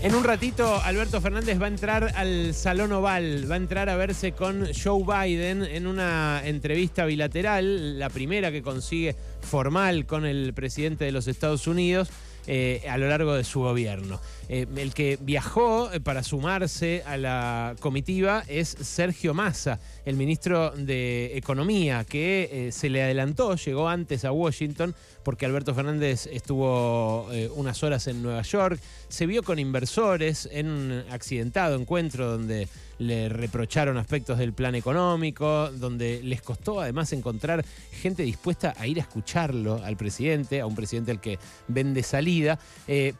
En un ratito, Alberto Fernández va a entrar al Salón Oval, va a entrar a verse con Joe Biden en una entrevista bilateral, la primera que consigue formal con el presidente de los Estados Unidos. Eh, a lo largo de su gobierno. Eh, el que viajó eh, para sumarse a la comitiva es Sergio Massa, el ministro de Economía, que se le adelantó, llegó antes a Washington porque Alberto Fernández estuvo unas horas en Nueva York, se vio con inversores en un accidentado encuentro donde le reprocharon aspectos del plan económico, donde les costó además encontrar gente dispuesta a ir a escucharlo al presidente, a un presidente al que vende salida,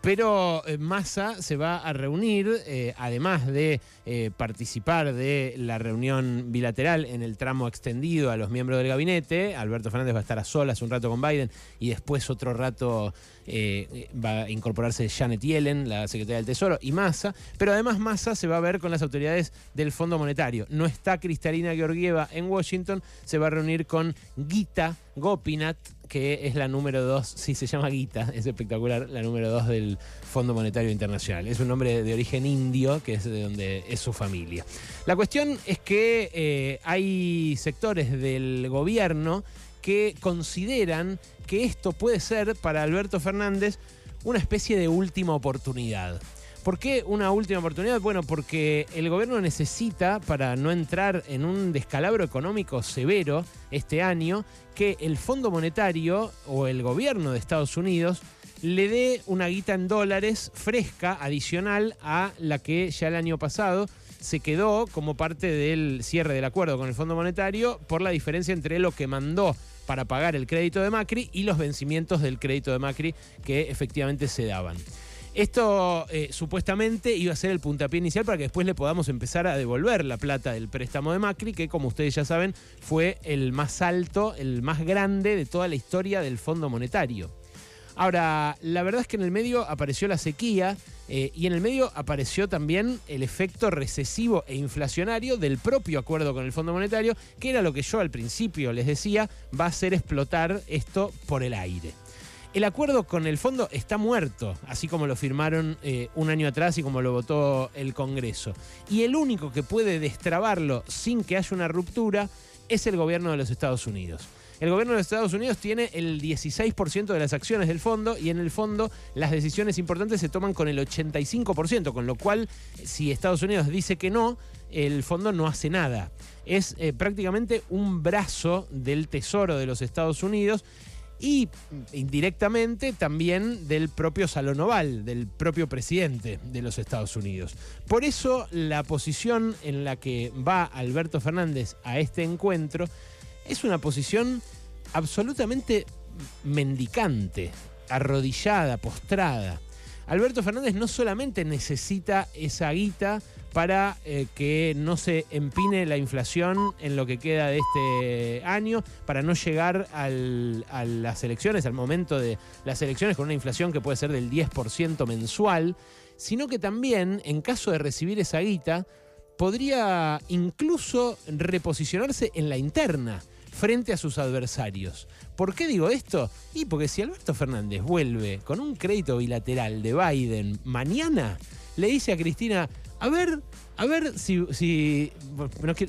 pero Massa se va a reunir, eh, además de eh, participar de la reunión bilateral en el tramo extendido a los miembros del gabinete. Alberto Fernández va a estar a solas un rato con Biden y después otro rato eh, va a incorporarse Janet Yellen, la secretaria del Tesoro, y Massa. Pero además Massa se va a ver con las autoridades del Fondo Monetario. No está Cristalina Georgieva en Washington, se va a reunir con Gita Gopinath, que es la número dos, sí se llama Gita, es espectacular, la número dos del Fondo Monetario Internacional. Es un nombre de origen indio, que es de donde es su familia. La cuestión es que eh, hay sectores del gobierno que consideran que esto puede ser para Alberto Fernández una especie de última oportunidad. ¿Por qué una última oportunidad? Bueno, porque el gobierno necesita, para no entrar en un descalabro económico severo este año, que el Fondo Monetario o el gobierno de Estados Unidos le dé una guita en dólares fresca, adicional a la que ya el año pasado se quedó como parte del cierre del acuerdo con el Fondo Monetario por la diferencia entre lo que mandó para pagar el crédito de Macri y los vencimientos del crédito de Macri que efectivamente se daban. Esto eh, supuestamente iba a ser el puntapié inicial para que después le podamos empezar a devolver la plata del préstamo de Macri, que como ustedes ya saben fue el más alto, el más grande de toda la historia del Fondo Monetario. Ahora, la verdad es que en el medio apareció la sequía eh, y en el medio apareció también el efecto recesivo e inflacionario del propio acuerdo con el Fondo Monetario, que era lo que yo al principio les decía, va a hacer explotar esto por el aire. El acuerdo con el fondo está muerto, así como lo firmaron eh, un año atrás y como lo votó el Congreso. Y el único que puede destrabarlo sin que haya una ruptura es el gobierno de los Estados Unidos. El gobierno de los Estados Unidos tiene el 16% de las acciones del fondo y en el fondo las decisiones importantes se toman con el 85%, con lo cual si Estados Unidos dice que no, el fondo no hace nada. Es eh, prácticamente un brazo del Tesoro de los Estados Unidos y indirectamente también del propio Salón Oval, del propio presidente de los Estados Unidos. Por eso la posición en la que va Alberto Fernández a este encuentro es una posición absolutamente mendicante, arrodillada, postrada. Alberto Fernández no solamente necesita esa guita para eh, que no se empine la inflación en lo que queda de este año, para no llegar a las elecciones, al momento de las elecciones con una inflación que puede ser del 10% mensual, sino que también, en caso de recibir esa guita, podría incluso reposicionarse en la interna frente a sus adversarios. ¿Por qué digo esto? Y porque si Alberto Fernández vuelve con un crédito bilateral de Biden mañana, le dice a Cristina, a ver, a ver si,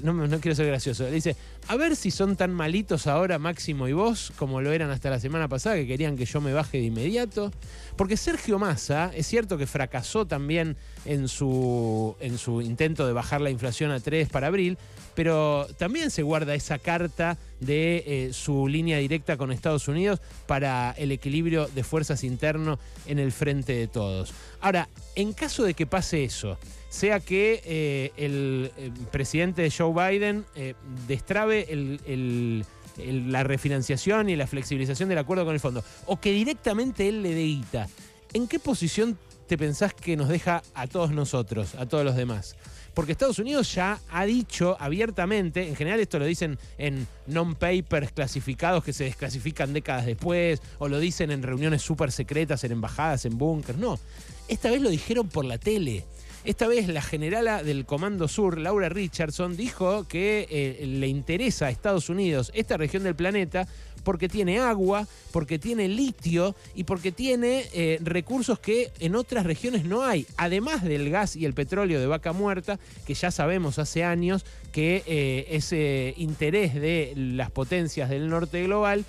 no, quiero ser gracioso, dice, a ver si son tan malitos ahora Máximo y vos como lo eran hasta la semana pasada, que querían que yo me baje de inmediato. Porque Sergio Massa, es cierto que fracasó también en su, en su intento de bajar la inflación a 3 para abril, pero también se guarda esa carta de eh, su línea directa con Estados Unidos para el equilibrio de fuerzas interno en el frente de todos. Ahora, en caso de que pase eso, sea que eh, el, eh, presidente Joe Biden destrabe la refinanciación y la flexibilización del acuerdo con el fondo, o que directamente él le dé guita, ¿en qué posición te pensás que nos deja a todos nosotros, a todos los demás? Porque Estados Unidos ya ha dicho abiertamente, en general esto lo dicen en non-papers clasificados que se desclasifican décadas después, o lo dicen en reuniones súper secretas, en embajadas, en búnkers, no. Esta vez lo dijeron por la tele Esta vez la generala del Comando Sur, Laura Richardson, dijo que eh, le interesa a Estados Unidos esta región del planeta porque tiene agua, porque tiene litio y porque tiene eh, recursos que en otras regiones no hay, además del gas y el petróleo de vaca muerta, que ya sabemos hace años que eh, ese interés de las potencias del norte global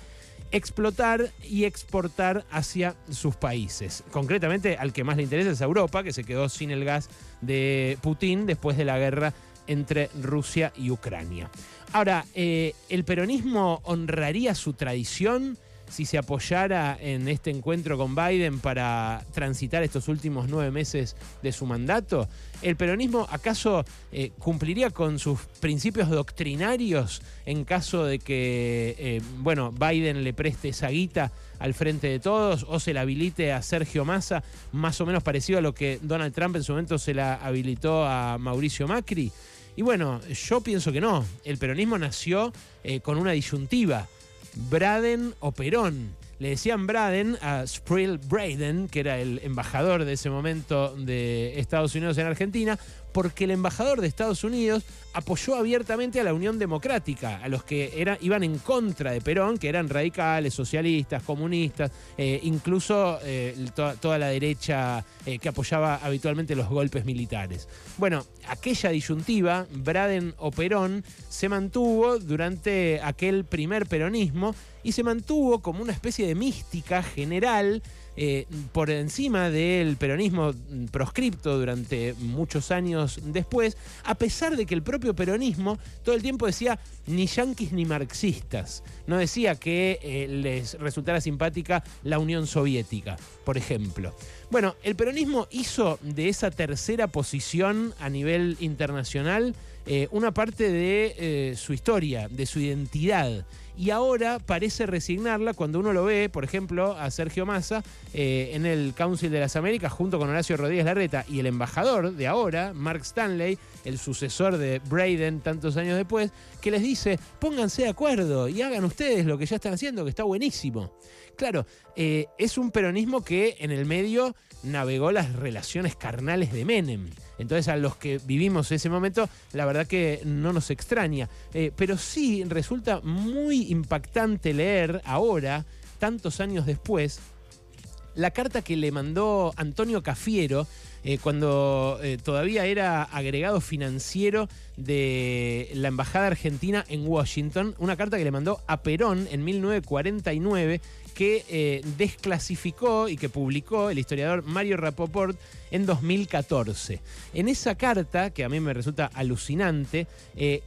explotar y exportar hacia sus países. Concretamente al que más le interesa es Europa, que se quedó sin el gas de Putin después de la guerra entre Rusia y Ucrania. Ahora, eh, ¿el peronismo honraría su tradición si se apoyara en este encuentro con Biden para transitar estos últimos nueve meses de su mandato? ¿El peronismo acaso eh, cumpliría con sus principios doctrinarios en caso de que, eh, bueno, Biden le preste esa guita al frente de todos o se la habilite a Sergio Massa, más o menos parecido a lo que Donald Trump en su momento se la habilitó a Mauricio Macri? Y bueno, yo pienso que no. El peronismo nació eh, con una disyuntiva. Braden o Perón. Le decían Braden a Sprill Braden, que era el embajador de ese momento de Estados Unidos en Argentina, porque el embajador de Estados Unidos apoyó abiertamente a la Unión Democrática, a los que iban en contra de Perón, que eran radicales, socialistas, comunistas, eh, incluso eh, toda, la derecha eh, que apoyaba habitualmente los golpes militares. Bueno, aquella disyuntiva, Braden o Perón, se mantuvo durante aquel primer peronismo y se mantuvo como una especie de mística general eh, por encima del peronismo proscripto durante muchos años después, a pesar de que el propio peronismo todo el tiempo decía ni yanquis ni marxistas. No decía que eh, les resultara simpática la Unión Soviética, por ejemplo. Bueno, el peronismo hizo de esa tercera posición a nivel internacional eh, una parte de su historia, de su identidad. Y ahora parece resignarla cuando uno lo ve, por ejemplo, a Sergio Massa eh, en el Council de las Américas junto con Horacio Rodríguez Larreta y el embajador de ahora, Mark Stanley, el sucesor de Braden tantos años después, que les dice, pónganse de acuerdo y hagan ustedes lo que ya están haciendo, que está buenísimo. Claro, eh, es un peronismo que en el medio navegó las relaciones carnales de Menem. Entonces a los que vivimos ese momento, la verdad que no nos extraña. Eh, pero sí resulta muy impactante leer ahora, tantos años después, la carta que le mandó Antonio Cafiero eh, cuando eh, todavía era agregado financiero de la Embajada Argentina en Washington, una carta que le mandó a Perón en 1949 que eh, desclasificó y que publicó el historiador Mario Rapoport en 2014. En esa carta, que a mí me resulta alucinante,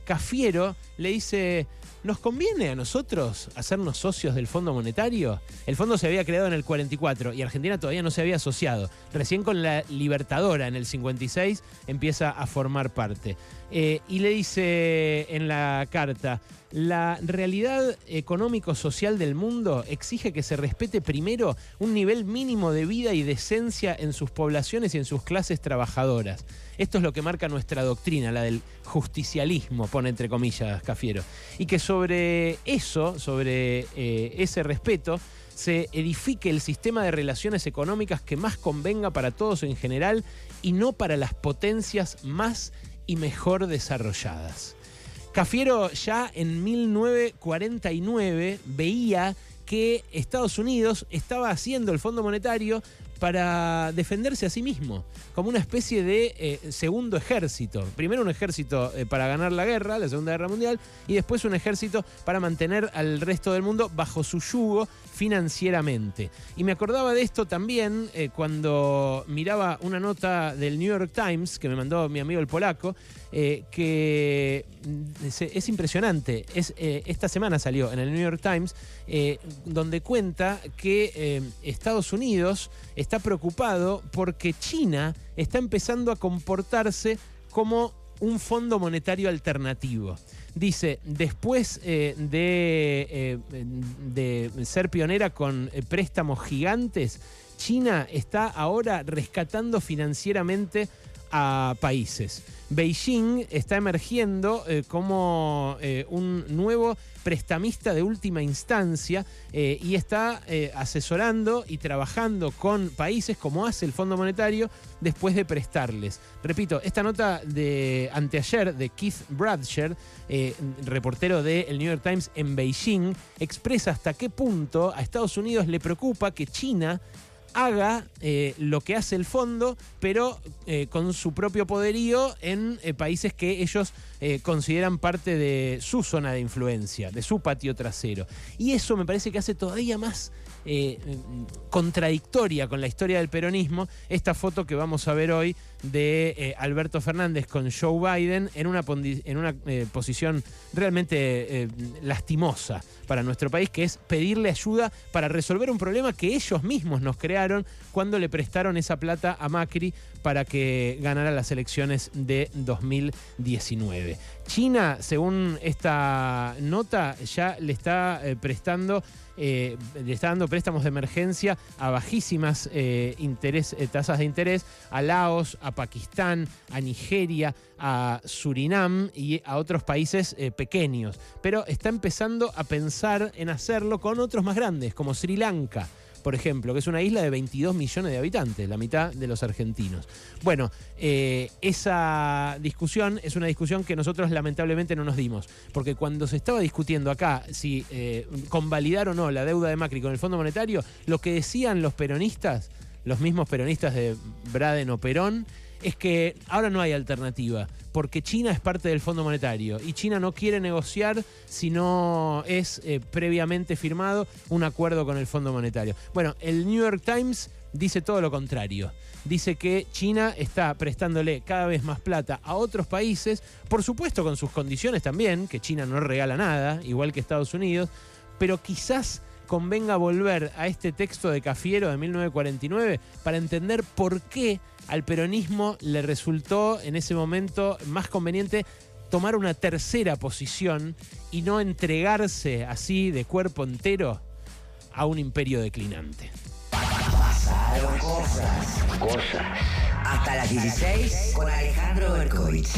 Cafiero le dice, ¿Nos conviene a nosotros hacernos socios del Fondo Monetario? El fondo se había creado en el 44 y Argentina todavía no se había asociado. Recién con la Libertadora en el 56 empieza a formar parte. Eh, y le dice en la carta, la realidad económico-social del mundo exige que se respete primero un nivel mínimo de vida y decencia en sus poblaciones y en sus clases trabajadoras. Esto es lo que marca nuestra doctrina, la del justicialismo, pone entre comillas Cafiero. Y que sobre eso, sobre eh, ese respeto, se edifique el sistema de relaciones económicas que más convenga para todos en general y no para las potencias más y mejor desarrolladas. Cafiero ya en 1949 veía que Estados Unidos estaba haciendo el Fondo Monetario para defenderse a sí mismo, como una especie de eh, segundo ejército. Primero un ejército eh, para ganar la guerra, la Segunda Guerra Mundial, y después un ejército para mantener al resto del mundo bajo su yugo financieramente. Y me acordaba de esto también eh, cuando miraba una nota del New York Times que me mandó mi amigo el polaco, que mm, es, impresionante. Es, esta semana salió en el New York Times, donde cuenta que Estados Unidos está preocupado porque China está empezando a comportarse como un fondo monetario alternativo. Dice, después eh, de, eh, de, ser pionera con eh, préstamos gigantes, China está ahora rescatando financieramente a países. Beijing está emergiendo eh, como eh, un nuevo prestamista de última instancia eh, y está asesorando y trabajando con países como hace el Fondo Monetario después de prestarles. Repito, esta nota de anteayer de Keith Bradsher, reportero de el New York Times en Beijing, expresa hasta qué punto a Estados Unidos le preocupa que China haga eh, lo que hace el fondo, pero eh, con su propio poderío en eh, países que ellos consideran parte de su zona de influencia, de su patio trasero. Y eso me parece que hace todavía más contradictoria con la historia del peronismo esta foto que vamos a ver hoy de Alberto Fernández con Joe Biden en una, en una posición realmente lastimosa para nuestro país, que es pedirle ayuda para resolver un problema que ellos mismos nos crearon cuando le prestaron esa plata a Macri para que ganara las elecciones de 2019. China, según esta nota, ya le está eh, prestando eh, le está dando préstamos de emergencia a bajísimas eh, tasas de interés a Laos, a Pakistán, a Nigeria, a Surinam y a otros países pequeños. Pero está empezando a pensar en hacerlo con otros más grandes, como Sri Lanka por ejemplo, que es una isla de 22 millones de habitantes, la mitad de los argentinos. Bueno, eh, esa discusión es una discusión que nosotros lamentablemente no nos dimos, porque cuando se estaba discutiendo acá si eh, convalidar o no la deuda de Macri con el Fondo Monetario, lo que decían los peronistas, los mismos peronistas de Braden o Perón, es que ahora no hay alternativa, porque China es parte del Fondo Monetario y China no quiere negociar si no es eh, previamente firmado un acuerdo con el Fondo Monetario. Bueno, el New York Times dice todo lo contrario. Dice que China está prestándole cada vez más plata a otros países, por supuesto con sus condiciones también, que China no regala nada, igual que Estados Unidos, pero quizás convenga volver a este texto de Cafiero de 1949 para entender por qué al peronismo le resultó en ese momento más conveniente tomar una tercera posición y no entregarse así de cuerpo entero a un imperio declinante. Pasaron cosas, cosas. Hasta las 16 con Alejandro Berkovich.